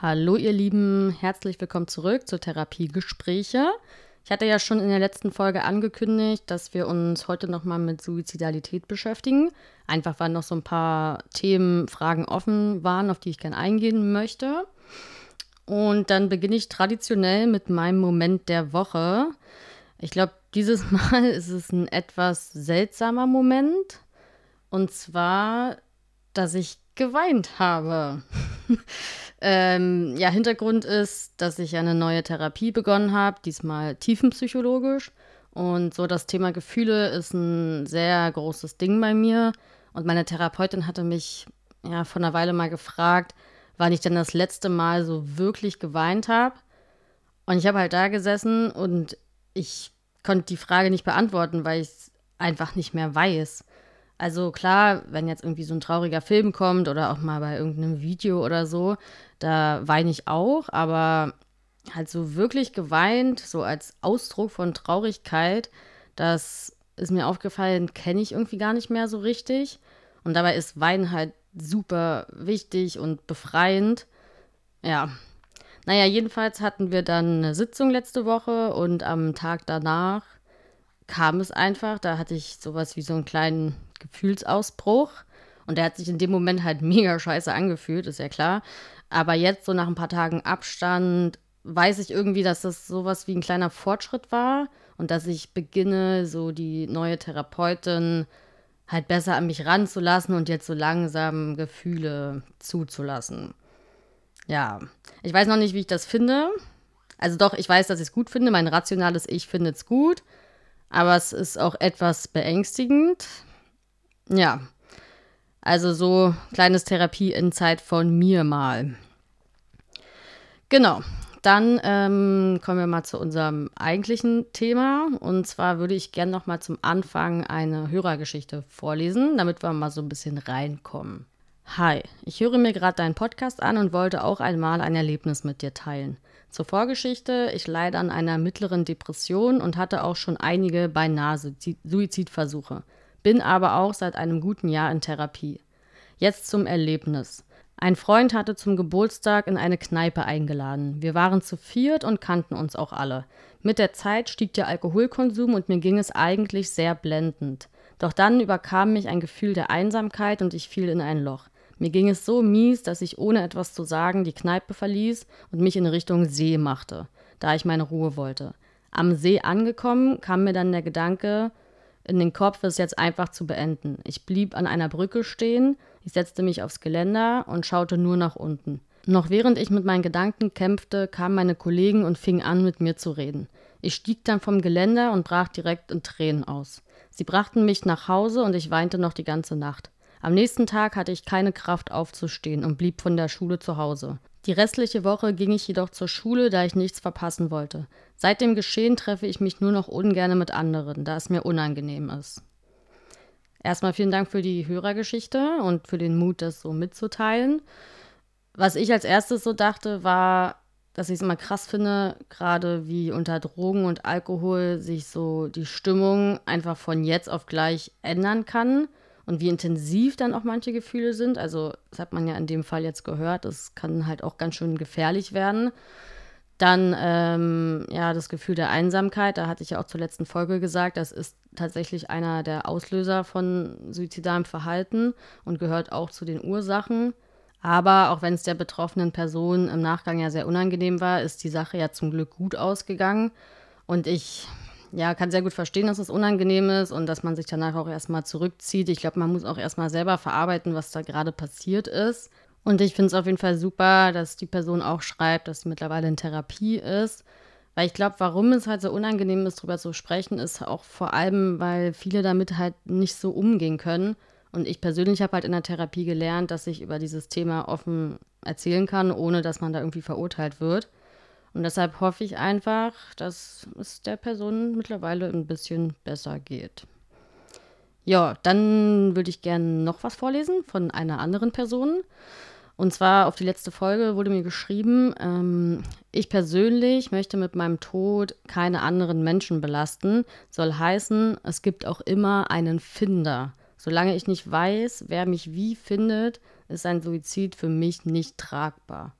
Hallo ihr Lieben, herzlich willkommen zurück zu Therapiegespräche. Ich hatte ja schon in der letzten Folge angekündigt, dass wir uns heute nochmal mit Suizidalität beschäftigen. Einfach weil noch so ein paar Themen, Fragen offen waren, auf die ich gerne eingehen möchte. Und dann beginne ich traditionell mit meinem Moment der Woche. Ich glaube, dieses Mal ist es ein etwas seltsamer Moment. Und zwar, dass ich geweint habe. Ähm, ja, Hintergrund ist, dass ich eine neue Therapie begonnen habe, diesmal tiefenpsychologisch. Und so das Thema Gefühle ist ein sehr großes Ding bei mir. Und meine Therapeutin hatte mich ja vor einer Weile mal gefragt, wann ich denn das letzte Mal so wirklich geweint habe. Und ich habe halt da gesessen und ich konnte die Frage nicht beantworten, weil ich es einfach nicht mehr weiß. Also klar, wenn jetzt irgendwie so ein trauriger Film kommt oder auch mal bei irgendeinem Video oder so, da weine ich auch, aber halt so wirklich geweint, so als Ausdruck von Traurigkeit, das ist mir aufgefallen, kenne ich irgendwie gar nicht mehr so richtig. Und dabei ist Weinen halt super wichtig und befreiend. Ja. Naja, jedenfalls hatten wir dann eine Sitzung letzte Woche und am Tag danach kam es einfach. Da hatte ich sowas wie so einen kleinen Gefühlsausbruch. Und der hat sich in dem Moment halt mega scheiße angefühlt, ist ja klar. Aber jetzt, so nach ein paar Tagen Abstand, weiß ich irgendwie, dass das sowas wie ein kleiner Fortschritt war und dass ich beginne, so die neue Therapeutin halt besser an mich ranzulassen und jetzt so langsam Gefühle zuzulassen. Ja, ich weiß noch nicht, wie ich das finde. Also doch, ich weiß, dass ich es gut finde. Mein rationales Ich findet es gut. Aber es ist auch etwas beängstigend. Ja. Also so kleines Therapie-Insight von mir mal. Genau. Dann ähm, kommen wir mal zu unserem eigentlichen Thema. Und zwar würde ich gerne noch mal zum Anfang eine Hörergeschichte vorlesen, damit wir mal so ein bisschen reinkommen. Hi, ich höre mir gerade deinen Podcast an und wollte auch einmal ein Erlebnis mit dir teilen. Zur Vorgeschichte, ich leide an einer mittleren Depression und hatte auch schon einige beinahe Suizidversuche bin aber auch seit einem guten Jahr in Therapie. Jetzt zum Erlebnis. Ein Freund hatte zum Geburtstag in eine Kneipe eingeladen. Wir waren zu viert und kannten uns auch alle. Mit der Zeit stieg der Alkoholkonsum und mir ging es eigentlich sehr blendend. Doch dann überkam mich ein Gefühl der Einsamkeit und ich fiel in ein Loch. Mir ging es so mies, dass ich ohne etwas zu sagen die Kneipe verließ und mich in Richtung See machte, da ich meine Ruhe wollte. Am See angekommen, kam mir dann der Gedanke, in den Kopf, es jetzt einfach zu beenden. Ich blieb an einer Brücke stehen, ich setzte mich aufs Geländer und schaute nur nach unten. Noch während ich mit meinen Gedanken kämpfte, kamen meine Kollegen und fingen an, mit mir zu reden. Ich stieg dann vom Geländer und brach direkt in Tränen aus. Sie brachten mich nach Hause und ich weinte noch die ganze Nacht. Am nächsten Tag hatte ich keine Kraft aufzustehen und blieb von der Schule zu Hause. Die restliche Woche ging ich jedoch zur Schule, da ich nichts verpassen wollte. Seit dem Geschehen treffe ich mich nur noch ungern mit anderen, da es mir unangenehm ist. Erstmal vielen Dank für die Hörergeschichte und für den Mut, das so mitzuteilen. Was ich als erstes so dachte, war, dass ich es immer krass finde, gerade wie unter Drogen und Alkohol sich so die Stimmung einfach von jetzt auf gleich ändern kann und wie intensiv dann auch manche Gefühle sind. Also, das hat man ja in dem Fall jetzt gehört, das kann halt auch ganz schön gefährlich werden. Dann, ähm, ja, das Gefühl der Einsamkeit, da hatte ich ja auch zur letzten Folge gesagt, das ist tatsächlich einer der Auslöser von suizidalem Verhalten und gehört auch zu den Ursachen. Aber auch wenn es der betroffenen Person im Nachgang ja sehr unangenehm war, ist die Sache ja zum Glück gut ausgegangen. Und ich ja, kann sehr gut verstehen, dass es unangenehm ist und dass man sich danach auch erstmal zurückzieht. Ich glaube, man muss auch erstmal selber verarbeiten, was da gerade passiert ist. Und ich finde es auf jeden Fall super, dass die Person auch schreibt, dass sie mittlerweile in Therapie ist. Weil ich glaube, warum es halt so unangenehm ist, darüber zu sprechen, ist auch vor allem, weil viele damit halt nicht so umgehen können. Und ich persönlich habe halt in der Therapie gelernt, dass ich über dieses Thema offen erzählen kann, ohne dass man da irgendwie verurteilt wird. Und deshalb hoffe ich einfach, dass es der Person mittlerweile ein bisschen besser geht. Ja, dann würde ich gerne noch was vorlesen von einer anderen Person. Und zwar auf die letzte Folge wurde mir geschrieben, ähm, ich persönlich möchte mit meinem Tod keine anderen Menschen belasten. Soll heißen, es gibt auch immer einen Finder. Solange ich nicht weiß, wer mich wie findet, ist ein Suizid für mich nicht tragbar.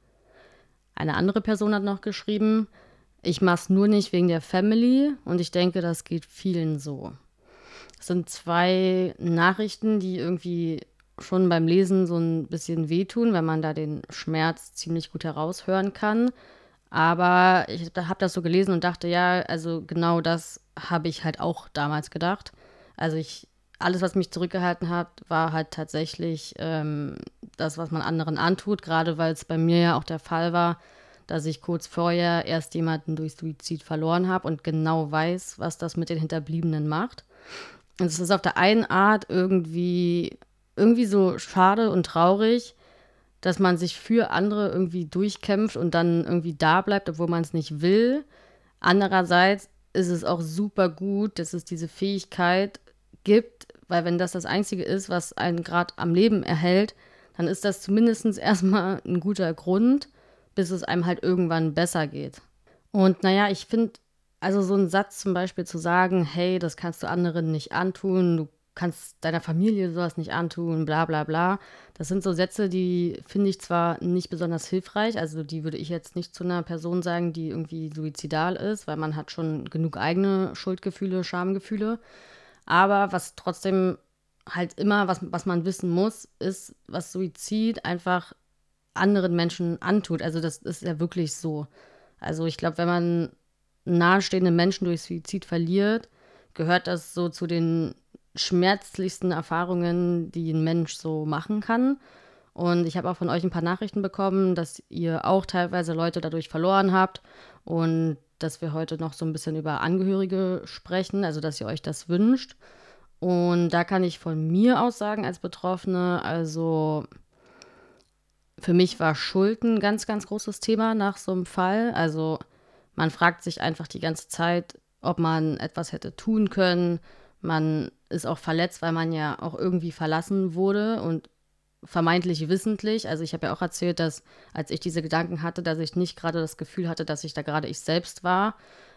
Eine andere Person hat noch geschrieben, ich mache es nur nicht wegen der Family und ich denke, das geht vielen so. Es sind zwei Nachrichten, die irgendwie schon beim Lesen so ein bisschen wehtun, wenn man da den Schmerz ziemlich gut heraushören kann. Aber ich habe das so gelesen und dachte, ja, also genau das habe ich halt auch damals gedacht. Also ich, alles, was mich zurückgehalten hat, war halt tatsächlich ähm, das, was man anderen antut, gerade weil es bei mir ja auch der Fall war, dass ich kurz vorher erst jemanden durch Suizid verloren habe und genau weiß, was das mit den Hinterbliebenen macht. Und es ist auf der einen Art irgendwie, irgendwie so schade und traurig, dass man sich für andere irgendwie durchkämpft und dann irgendwie da bleibt, obwohl man es nicht will. Andererseits ist es auch super gut, dass es diese Fähigkeit gibt, weil wenn das das Einzige ist, was einen gerade am Leben erhält, dann ist das zumindest erstmal ein guter Grund, bis es einem halt irgendwann besser geht. Und naja, ich finde, also so ein Satz zum Beispiel zu sagen, hey, das kannst du anderen nicht antun, du kannst deiner Familie sowas nicht antun, bla bla bla. Das sind so Sätze, die finde ich zwar nicht besonders hilfreich, also die würde ich jetzt nicht zu einer Person sagen, die irgendwie suizidal ist, weil man hat schon genug eigene Schuldgefühle, Schamgefühle. Aber was trotzdem halt immer, was, was man wissen muss, ist, was Suizid einfach anderen Menschen antut. Also das ist ja wirklich so. Also ich glaube, wenn man nahestehende Menschen durch Suizid verliert, gehört das so zu den schmerzlichsten Erfahrungen, die ein Mensch so machen kann. Und ich habe auch von euch ein paar Nachrichten bekommen, dass ihr auch teilweise Leute dadurch verloren habt und dass wir heute noch so ein bisschen über Angehörige sprechen, also dass ihr euch das wünscht. Und da kann ich von mir aus sagen als Betroffene, also für mich war Schuld ein ganz, ganz großes Thema nach so einem Fall. Also man fragt sich einfach die ganze Zeit, ob man etwas hätte tun können. Man ist auch verletzt, weil man ja auch irgendwie verlassen wurde und vermeintlich wissentlich. Also ich habe ja auch erzählt, dass als ich diese Gedanken hatte, dass ich nicht gerade das Gefühl hatte, dass ich da gerade ich selbst war.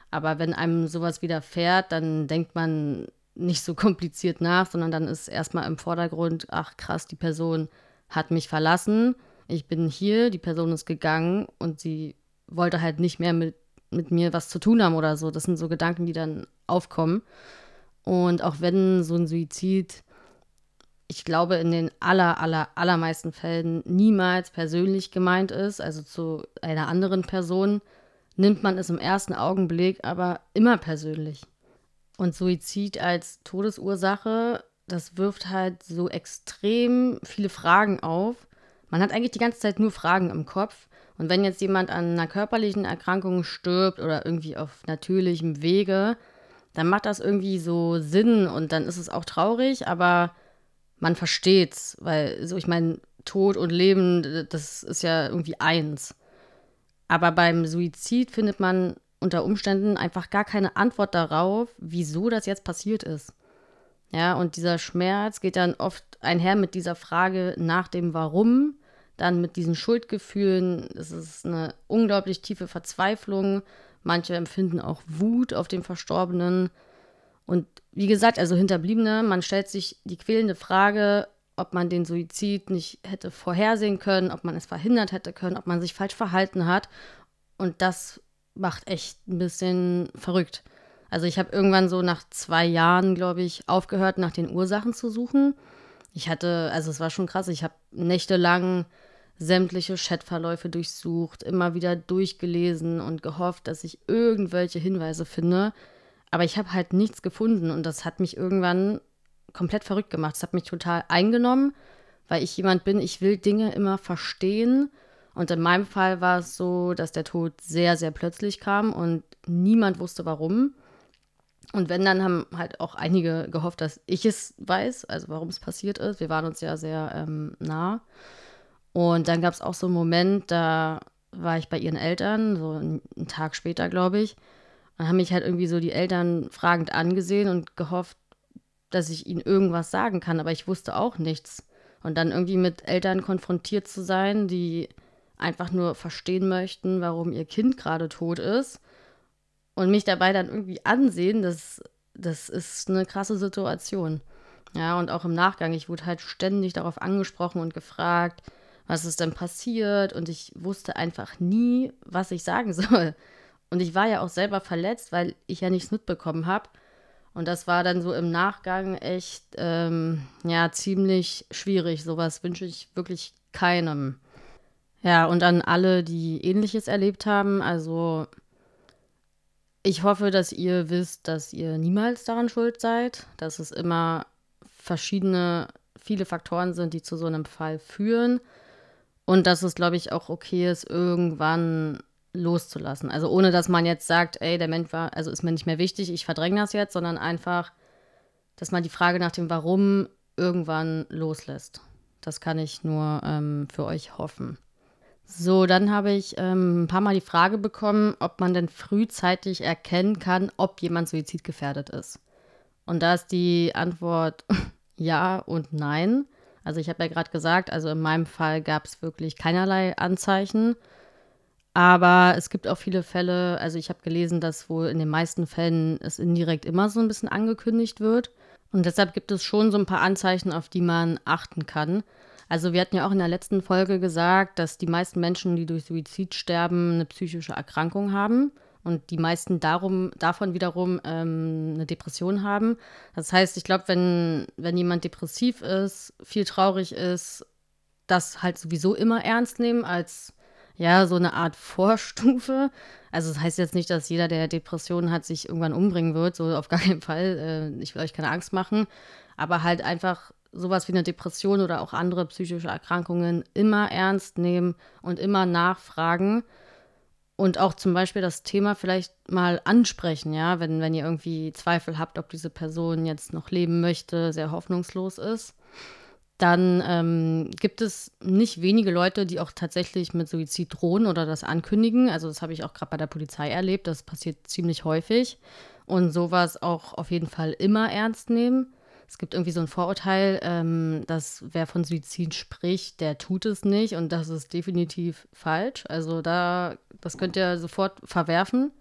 Aber wenn einem sowas widerfährt, dann denkt man nicht so kompliziert nach, sondern dann ist erstmal im Vordergrund, ach krass, die Person hat mich verlassen ich bin hier, die Person ist gegangen und sie wollte halt nicht mehr mit, mit mir was zu tun haben oder so. Das sind so Gedanken, die dann aufkommen. Und auch wenn so ein Suizid, ich glaube, in den aller, aller, allermeisten Fällen niemals persönlich gemeint ist, also zu einer anderen Person, nimmt man es im ersten Augenblick aber immer persönlich. Und Suizid als Todesursache, das wirft halt so extrem viele Fragen auf, man hat eigentlich die ganze Zeit nur Fragen im Kopf. Und wenn jetzt jemand an einer körperlichen Erkrankung stirbt oder irgendwie auf natürlichem Wege, dann macht das irgendwie so Sinn und dann ist es auch traurig, aber man versteht's, weil so ich meine, Tod und Leben, das ist ja irgendwie eins. Aber beim Suizid findet man unter Umständen einfach gar keine Antwort darauf, wieso das jetzt passiert ist. Ja, und dieser Schmerz geht dann oft einher mit dieser Frage nach dem Warum dann mit diesen Schuldgefühlen, es ist eine unglaublich tiefe Verzweiflung. Manche empfinden auch Wut auf den Verstorbenen. Und wie gesagt, also Hinterbliebene, man stellt sich die quälende Frage, ob man den Suizid nicht hätte vorhersehen können, ob man es verhindert hätte können, ob man sich falsch verhalten hat. Und das macht echt ein bisschen verrückt. Also ich habe irgendwann so nach zwei Jahren, glaube ich, aufgehört, nach den Ursachen zu suchen. Ich hatte, also es war schon krass, ich habe nächtelang sämtliche Chatverläufe durchsucht, immer wieder durchgelesen und gehofft, dass ich irgendwelche Hinweise finde. Aber ich habe halt nichts gefunden und das hat mich irgendwann komplett verrückt gemacht. Es hat mich total eingenommen, weil ich jemand bin, ich will Dinge immer verstehen. Und in meinem Fall war es so, dass der Tod sehr, sehr plötzlich kam und niemand wusste warum. Und wenn, dann haben halt auch einige gehofft, dass ich es weiß, also warum es passiert ist. Wir waren uns ja sehr ähm, nah. Und dann gab es auch so einen Moment, da war ich bei ihren Eltern, so einen Tag später, glaube ich. Und haben mich halt irgendwie so die Eltern fragend angesehen und gehofft, dass ich ihnen irgendwas sagen kann, aber ich wusste auch nichts. Und dann irgendwie mit Eltern konfrontiert zu sein, die einfach nur verstehen möchten, warum ihr Kind gerade tot ist und mich dabei dann irgendwie ansehen, das, das ist eine krasse Situation. Ja, und auch im Nachgang, ich wurde halt ständig darauf angesprochen und gefragt, was ist denn passiert? Und ich wusste einfach nie, was ich sagen soll. Und ich war ja auch selber verletzt, weil ich ja nichts mitbekommen habe. Und das war dann so im Nachgang echt, ähm, ja, ziemlich schwierig. Sowas wünsche ich wirklich keinem. Ja, und an alle, die ähnliches erlebt haben, also ich hoffe, dass ihr wisst, dass ihr niemals daran schuld seid, dass es immer verschiedene, viele Faktoren sind, die zu so einem Fall führen und dass es, glaube ich, auch okay ist, irgendwann loszulassen. Also ohne, dass man jetzt sagt, ey, der Mensch war, also ist mir nicht mehr wichtig, ich verdränge das jetzt, sondern einfach, dass man die Frage nach dem Warum irgendwann loslässt. Das kann ich nur ähm, für euch hoffen. So, dann habe ich ähm, ein paar Mal die Frage bekommen, ob man denn frühzeitig erkennen kann, ob jemand suizidgefährdet ist. Und da ist die Antwort ja und nein. Also ich habe ja gerade gesagt, also in meinem Fall gab es wirklich keinerlei Anzeichen. Aber es gibt auch viele Fälle, also ich habe gelesen, dass wohl in den meisten Fällen es indirekt immer so ein bisschen angekündigt wird. Und deshalb gibt es schon so ein paar Anzeichen, auf die man achten kann. Also wir hatten ja auch in der letzten Folge gesagt, dass die meisten Menschen, die durch Suizid sterben, eine psychische Erkrankung haben und die meisten darum, davon wiederum ähm, eine Depression haben. Das heißt, ich glaube, wenn, wenn jemand depressiv ist, viel traurig ist, das halt sowieso immer ernst nehmen als ja, so eine Art Vorstufe. Also das heißt jetzt nicht, dass jeder, der Depressionen hat, sich irgendwann umbringen wird, so auf gar keinen Fall. Äh, ich will euch keine Angst machen. Aber halt einfach sowas wie eine Depression oder auch andere psychische Erkrankungen immer ernst nehmen und immer nachfragen und auch zum Beispiel das Thema vielleicht mal ansprechen, ja, wenn, wenn ihr irgendwie Zweifel habt, ob diese Person jetzt noch leben möchte, sehr hoffnungslos ist, dann ähm, gibt es nicht wenige Leute, die auch tatsächlich mit Suizid drohen oder das ankündigen. Also das habe ich auch gerade bei der Polizei erlebt, das passiert ziemlich häufig. Und sowas auch auf jeden Fall immer ernst nehmen es gibt irgendwie so ein Vorurteil, ähm, dass wer von Suizid spricht, der tut es nicht und das ist definitiv falsch. Also da, das könnt ihr sofort verwerfen.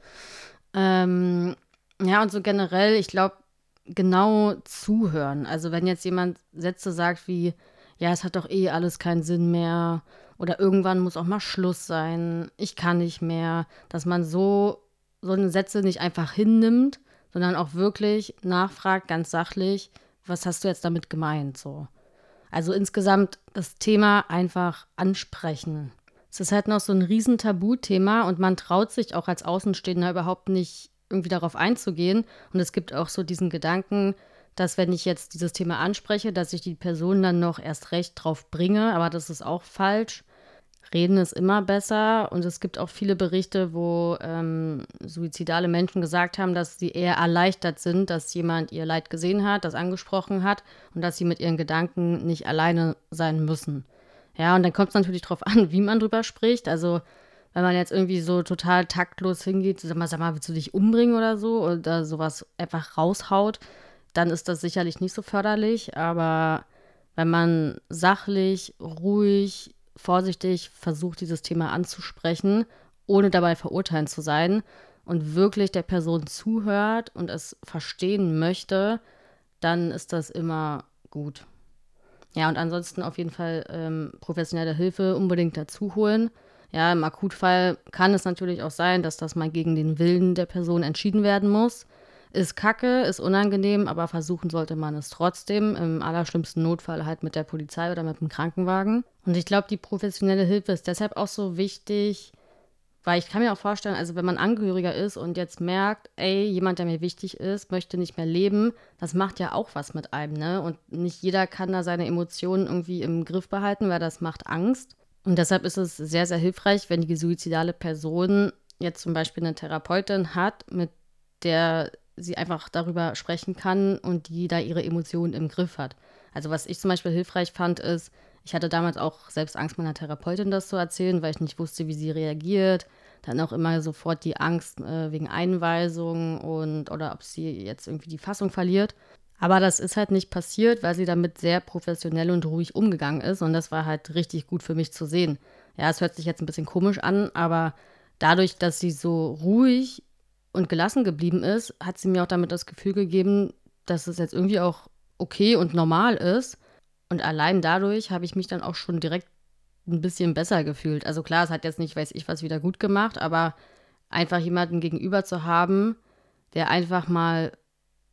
Ähm, ja, und so generell, ich glaube, genau zuhören. Also wenn jetzt jemand Sätze sagt wie, ja, es hat doch eh alles keinen Sinn mehr oder irgendwann muss auch mal Schluss sein, ich kann nicht mehr, dass man so, so eine Sätze nicht einfach hinnimmt, sondern auch wirklich nachfragt, ganz sachlich, was hast du jetzt damit gemeint? So. Also insgesamt das Thema einfach ansprechen. Es ist halt noch so ein riesen Tabuthema und man traut sich auch als Außenstehender überhaupt nicht irgendwie darauf einzugehen. Und es gibt auch so diesen Gedanken, dass wenn ich jetzt dieses Thema anspreche, dass ich die Person dann noch erst recht drauf bringe, aber das ist auch falsch. Reden ist immer besser und es gibt auch viele Berichte, wo ähm, suizidale Menschen gesagt haben, dass sie eher erleichtert sind, dass jemand ihr Leid gesehen hat, das angesprochen hat und dass sie mit ihren Gedanken nicht alleine sein müssen. Ja, und dann kommt es natürlich darauf an, wie man drüber spricht. Also wenn man jetzt irgendwie so total taktlos hingeht, sag mal, sag mal, willst du dich umbringen oder so oder sowas einfach raushaut, dann ist das sicherlich nicht so förderlich. Aber wenn man sachlich, ruhig, vorsichtig versucht, dieses Thema anzusprechen, ohne dabei verurteilend zu sein und wirklich der Person zuhört und es verstehen möchte, dann ist das immer gut. Ja, und ansonsten auf jeden Fall ähm, professionelle Hilfe unbedingt dazu holen. Ja, im Akutfall kann es natürlich auch sein, dass das mal gegen den Willen der Person entschieden werden muss. Ist kacke, ist unangenehm, aber versuchen sollte man es trotzdem. Im allerschlimmsten Notfall halt mit der Polizei oder mit dem Krankenwagen. Und ich glaube, die professionelle Hilfe ist deshalb auch so wichtig, weil ich kann mir auch vorstellen, also wenn man Angehöriger ist und jetzt merkt, ey, jemand, der mir wichtig ist, möchte nicht mehr leben, das macht ja auch was mit einem, ne? Und nicht jeder kann da seine Emotionen irgendwie im Griff behalten, weil das macht Angst. Und deshalb ist es sehr, sehr hilfreich, wenn die suizidale Person jetzt zum Beispiel eine Therapeutin hat, mit der sie einfach darüber sprechen kann und die da ihre Emotionen im Griff hat. Also was ich zum Beispiel hilfreich fand, ist, ich hatte damals auch selbst Angst, meiner Therapeutin das zu erzählen, weil ich nicht wusste, wie sie reagiert. Dann auch immer sofort die Angst äh, wegen Einweisung und oder ob sie jetzt irgendwie die Fassung verliert. Aber das ist halt nicht passiert, weil sie damit sehr professionell und ruhig umgegangen ist. Und das war halt richtig gut für mich zu sehen. Ja, es hört sich jetzt ein bisschen komisch an, aber dadurch, dass sie so ruhig und gelassen geblieben ist, hat sie mir auch damit das Gefühl gegeben, dass es jetzt irgendwie auch okay und normal ist. Und allein dadurch habe ich mich dann auch schon direkt ein bisschen besser gefühlt. Also klar, es hat jetzt nicht, weiß ich, was wieder gut gemacht, aber einfach jemanden gegenüber zu haben, der einfach mal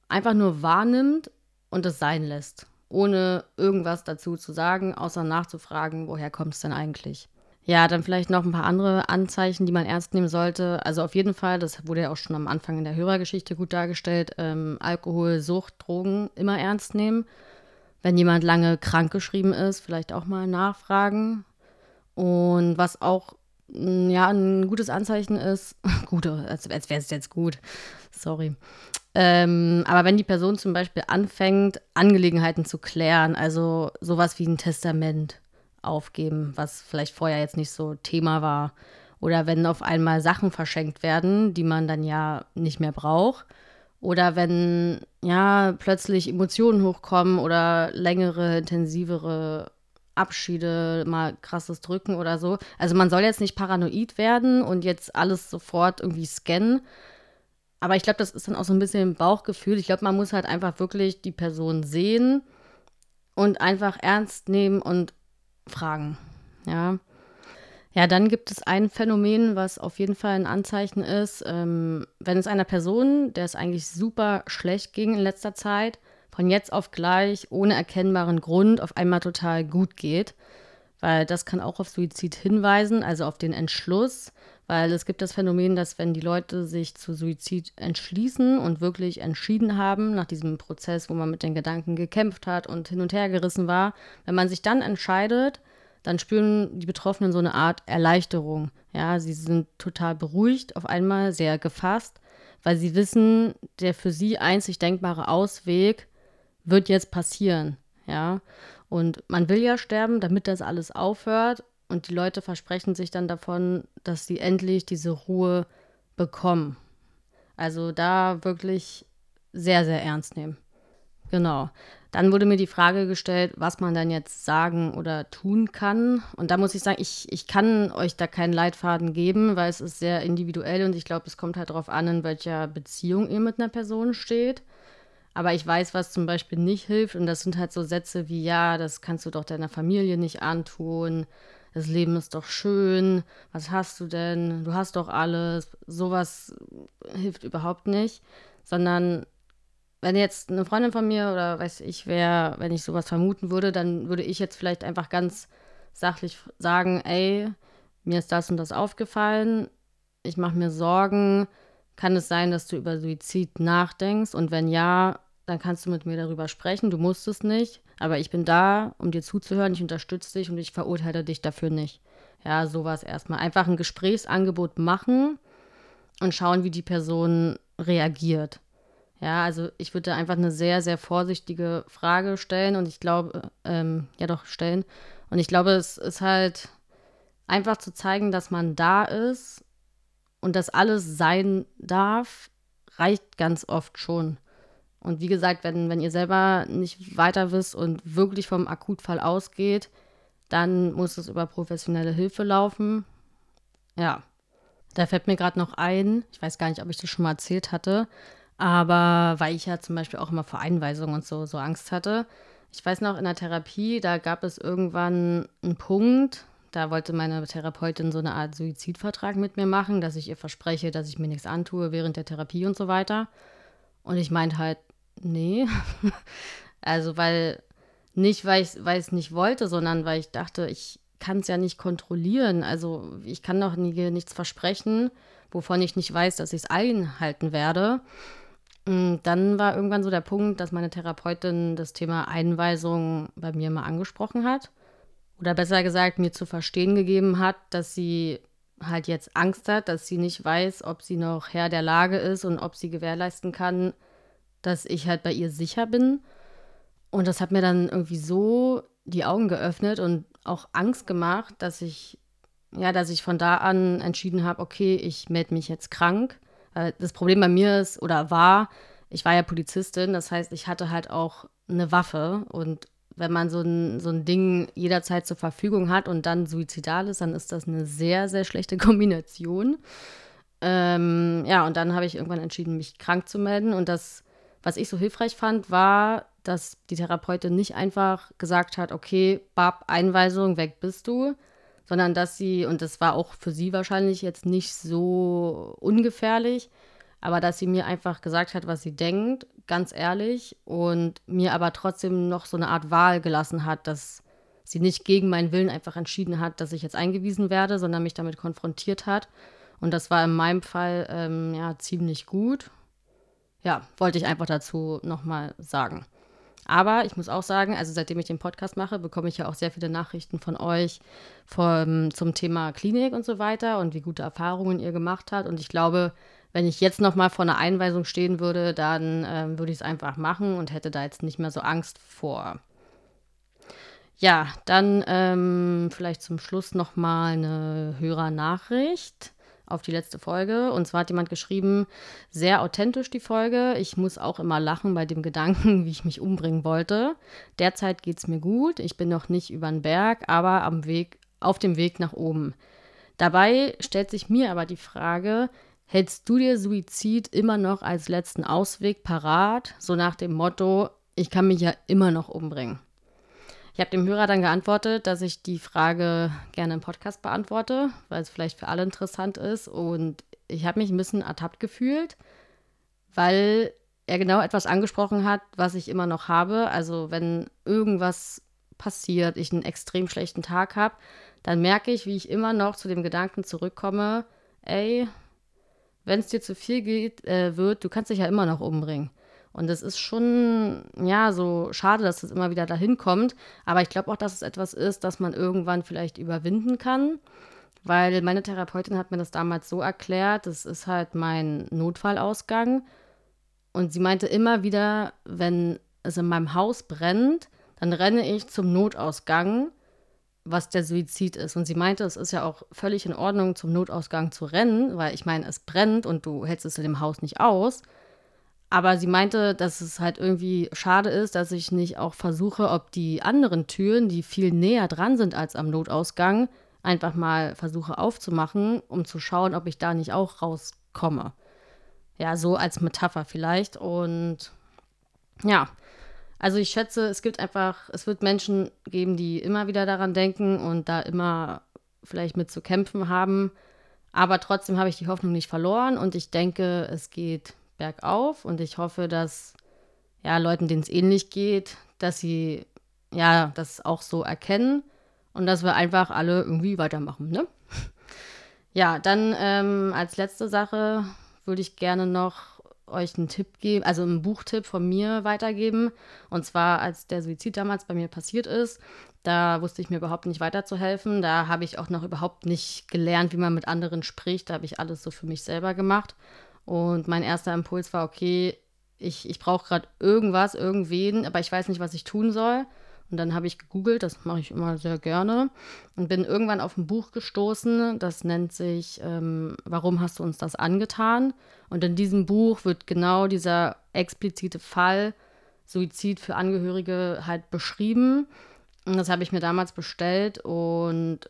einfach nur wahrnimmt und es sein lässt, ohne irgendwas dazu zu sagen, außer nachzufragen, woher kommt es denn eigentlich. Ja, dann vielleicht noch ein paar andere Anzeichen, die man ernst nehmen sollte. Also auf jeden Fall, das wurde ja auch schon am Anfang in der Hörergeschichte gut dargestellt, ähm, Alkohol, Sucht, Drogen immer ernst nehmen. Wenn jemand lange krank geschrieben ist, vielleicht auch mal nachfragen. Und was auch mm, ja, ein gutes Anzeichen ist, gut, als, als wäre es jetzt gut, sorry. Ähm, aber wenn die Person zum Beispiel anfängt, Angelegenheiten zu klären, also sowas wie ein Testament aufgeben, was vielleicht vorher jetzt nicht so Thema war, oder wenn auf einmal Sachen verschenkt werden, die man dann ja nicht mehr braucht, oder wenn ja plötzlich Emotionen hochkommen oder längere, intensivere Abschiede, mal krasses Drücken oder so. Also man soll jetzt nicht paranoid werden und jetzt alles sofort irgendwie scannen. Aber ich glaube, das ist dann auch so ein bisschen Bauchgefühl. Ich glaube, man muss halt einfach wirklich die Person sehen und einfach ernst nehmen und fragen. Ja. Ja, dann gibt es ein Phänomen, was auf jeden Fall ein Anzeichen ist, ähm, wenn es einer Person, der es eigentlich super schlecht ging in letzter Zeit, von jetzt auf gleich ohne erkennbaren Grund auf einmal total gut geht, weil das kann auch auf Suizid hinweisen, also auf den Entschluss, weil es gibt das Phänomen, dass wenn die Leute sich zu Suizid entschließen und wirklich entschieden haben, nach diesem Prozess, wo man mit den Gedanken gekämpft hat und hin und her gerissen war, wenn man sich dann entscheidet, dann spüren die Betroffenen so eine Art Erleichterung. Ja, sie sind total beruhigt, auf einmal sehr gefasst, weil sie wissen, der für sie einzig denkbare Ausweg wird jetzt passieren. Ja, und man will ja sterben, damit das alles aufhört. Und die Leute versprechen sich dann davon, dass sie endlich diese Ruhe bekommen. Also da wirklich sehr, sehr ernst nehmen. Genau. Dann wurde mir die Frage gestellt, was man dann jetzt sagen oder tun kann. Und da muss ich sagen, ich, ich kann euch da keinen Leitfaden geben, weil es ist sehr individuell und ich glaube, es kommt halt darauf an, in welcher Beziehung ihr mit einer Person steht. Aber ich weiß, was zum Beispiel nicht hilft. Und das sind halt so Sätze wie, ja, das kannst du doch deiner Familie nicht antun. Das Leben ist doch schön. Was hast du denn? Du hast doch alles. Sowas hilft überhaupt nicht. Sondern wenn jetzt eine Freundin von mir oder weiß ich wer, wenn ich sowas vermuten würde, dann würde ich jetzt vielleicht einfach ganz sachlich sagen, ey, mir ist das und das aufgefallen, ich mache mir Sorgen, kann es sein, dass du über Suizid nachdenkst und wenn ja, dann kannst du mit mir darüber sprechen, du musst es nicht, aber ich bin da, um dir zuzuhören, ich unterstütze dich und ich verurteile dich dafür nicht. Ja, sowas erstmal. Einfach ein Gesprächsangebot machen und schauen, wie die Person reagiert. Ja, also ich würde einfach eine sehr, sehr vorsichtige Frage stellen und ich glaube, ähm, ja doch, stellen. Und ich glaube, es ist halt einfach zu zeigen, dass man da ist und dass alles sein darf, reicht ganz oft schon. Und wie gesagt, wenn, wenn ihr selber nicht weiter wisst und wirklich vom Akutfall ausgeht, dann muss es über professionelle Hilfe laufen. Ja, da fällt mir gerade noch ein, ich weiß gar nicht, ob ich das schon mal erzählt hatte, aber weil ich ja zum Beispiel auch immer vor Einweisungen und so, so Angst hatte. Ich weiß noch, in der Therapie, da gab es irgendwann einen Punkt, da wollte meine Therapeutin so eine Art Suizidvertrag mit mir machen, dass ich ihr verspreche, dass ich mir nichts antue während der Therapie und so weiter. Und ich meinte halt, nee. also, weil nicht, weil ich es nicht wollte, sondern weil ich dachte, ich kann es ja nicht kontrollieren. Also, ich kann doch nie, nichts versprechen, wovon ich nicht weiß, dass ich es einhalten werde. Mm, dann war irgendwann so der Punkt, dass meine Therapeutin das Thema Einweisung bei mir mal angesprochen hat. Oder besser gesagt, mir zu verstehen gegeben hat, dass sie halt jetzt Angst hat, dass sie nicht weiß, ob sie noch Herr der Lage ist und ob sie gewährleisten kann, dass ich halt bei ihr sicher bin. Und das hat mir dann irgendwie so die Augen geöffnet und auch Angst gemacht, dass ich, ja, dass ich von da an entschieden habe, okay, ich melde mich jetzt krank das Problem bei mir ist oder war, ich war ja Polizistin, das heißt, ich hatte halt auch eine Waffe und wenn man so ein, so ein Ding jederzeit zur Verfügung hat und dann suizidal ist, dann ist das eine sehr, sehr schlechte Kombination. Ähm, ja, und dann habe ich irgendwann entschieden, mich krank zu melden. Und das, was ich so hilfreich fand, war, dass die Therapeutin nicht einfach gesagt hat, okay, Bab, Einweisung, weg bist du, sondern dass sie, und das war auch für sie wahrscheinlich jetzt nicht so ungefährlich, aber dass sie mir einfach gesagt hat, was sie denkt, ganz ehrlich, und mir aber trotzdem noch so eine Art Wahl gelassen hat, dass sie nicht gegen meinen Willen einfach entschieden hat, dass ich jetzt eingewiesen werde, sondern mich damit konfrontiert hat. Und das war in meinem Fall ähm, ja ziemlich gut. Ja, wollte ich einfach dazu nochmal sagen. Aber ich muss auch sagen, also seitdem ich den Podcast mache, bekomme ich ja auch sehr viele Nachrichten von euch vom, zum Thema Klinik und so weiter und wie gute Erfahrungen ihr gemacht habt. Und ich glaube, wenn ich jetzt nochmal vor einer Einweisung stehen würde, dann ähm, würde ich es einfach machen und hätte da jetzt nicht mehr so Angst vor. Ja, dann ähm, vielleicht zum Schluss nochmal eine Hörernachricht auf die letzte Folge. Und zwar hat jemand geschrieben, sehr authentisch die Folge. Ich muss auch immer lachen bei dem Gedanken, wie ich mich umbringen wollte. Derzeit geht es mir gut. Ich bin noch nicht über den Berg, aber am Weg, auf dem Weg nach oben. Dabei stellt sich mir aber die Frage, hältst du dir Suizid immer noch als letzten Ausweg parat? So nach dem Motto, ich kann mich ja immer noch umbringen. Ich habe dem Hörer dann geantwortet, dass ich die Frage gerne im Podcast beantworte, weil es vielleicht für alle interessant ist. Und ich habe mich ein bisschen ertappt gefühlt, weil er genau etwas angesprochen hat, was ich immer noch habe. Also wenn irgendwas passiert, ich einen extrem schlechten Tag habe, dann merke ich, wie ich immer noch zu dem Gedanken zurückkomme, ey, wenn es dir zu viel geht, äh, wird, du kannst dich ja immer noch umbringen. Und es ist schon, ja, so schade, dass es immer wieder dahin kommt. Aber ich glaube auch, dass es etwas ist, das man irgendwann vielleicht überwinden kann. Weil meine Therapeutin hat mir das damals so erklärt, das ist halt mein Notfallausgang. Und sie meinte immer wieder, wenn es in meinem Haus brennt, dann renne ich zum Notausgang, was der Suizid ist. Und sie meinte, es ist ja auch völlig in Ordnung, zum Notausgang zu rennen, weil ich meine, es brennt und du hältst es in dem Haus nicht aus. Aber sie meinte, dass es halt irgendwie schade ist, dass ich nicht auch versuche, ob die anderen Türen, die viel näher dran sind als am Notausgang, einfach mal versuche aufzumachen, um zu schauen, ob ich da nicht auch rauskomme. Ja, so als Metapher vielleicht. Und ja, also ich schätze, es gibt einfach, es wird Menschen geben, die immer wieder daran denken und da immer vielleicht mit zu kämpfen haben. Aber trotzdem habe ich die Hoffnung nicht verloren und ich denke, es geht bergauf und ich hoffe, dass ja, Leuten, denen es ähnlich geht, dass sie ja das auch so erkennen und dass wir einfach alle irgendwie weitermachen, ne? Ja, dann ähm, als letzte Sache würde ich gerne noch euch einen Tipp geben, also einen Buchtipp von mir weitergeben. Und zwar, als der Suizid damals bei mir passiert ist, da wusste ich mir überhaupt nicht weiterzuhelfen. Da habe ich auch noch überhaupt nicht gelernt, wie man mit anderen spricht. Da habe ich alles so für mich selber gemacht. Und mein erster Impuls war, okay, ich, ich brauche gerade irgendwas, irgendwen, aber ich weiß nicht, was ich tun soll. Und dann habe ich gegoogelt, das mache ich immer sehr gerne, und bin irgendwann auf ein Buch gestoßen, das nennt sich ähm, Warum hast du uns das angetan? Und in diesem Buch wird genau dieser explizite Fall Suizid für Angehörige halt beschrieben. Und das habe ich mir damals bestellt und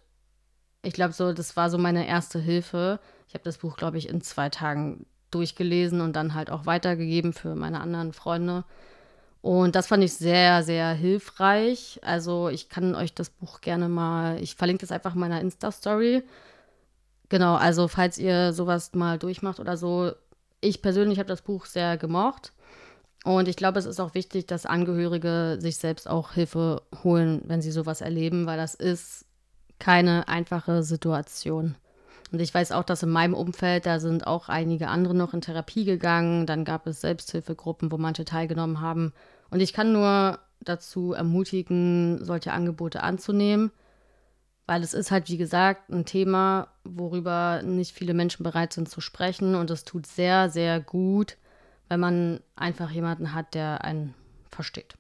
ich glaube so, das war so meine erste Hilfe. Ich habe das Buch, glaube ich, in zwei Tagen durchgelesen und dann halt auch weitergegeben für meine anderen Freunde. Und das fand ich sehr, sehr hilfreich. Also ich kann euch das Buch gerne mal, ich verlinke das einfach in meiner Insta-Story. Genau, also falls ihr sowas mal durchmacht oder so, ich persönlich habe das Buch sehr gemocht. Und ich glaube, es ist auch wichtig, dass Angehörige sich selbst auch Hilfe holen, wenn sie sowas erleben, weil das ist keine einfache Situation. Und ich weiß auch, dass in meinem Umfeld, da sind auch einige andere noch in Therapie gegangen. Dann gab es Selbsthilfegruppen, wo manche teilgenommen haben. Und ich kann nur dazu ermutigen, solche Angebote anzunehmen, weil es ist halt, wie gesagt, ein Thema, worüber nicht viele Menschen bereit sind zu sprechen. Und es tut sehr, sehr gut, wenn man einfach jemanden hat, der einen versteht.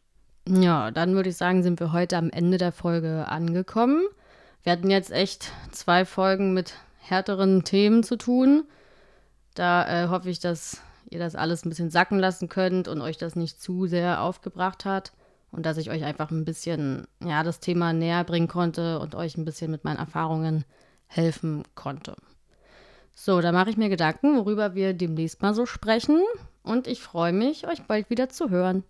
Ja, dann würde ich sagen, sind wir heute am Ende der Folge angekommen. Wir hatten jetzt echt zwei Folgen mit härteren Themen zu tun. Da äh, hoffe ich, dass ihr das alles ein bisschen sacken lassen könnt und euch das nicht zu sehr aufgebracht hat und dass ich euch einfach ein bisschen ja das Thema näher bringen konnte und euch ein bisschen mit meinen Erfahrungen helfen konnte. So, da mache ich mir Gedanken, worüber wir demnächst mal so sprechen und ich freue mich, euch bald wieder zu hören.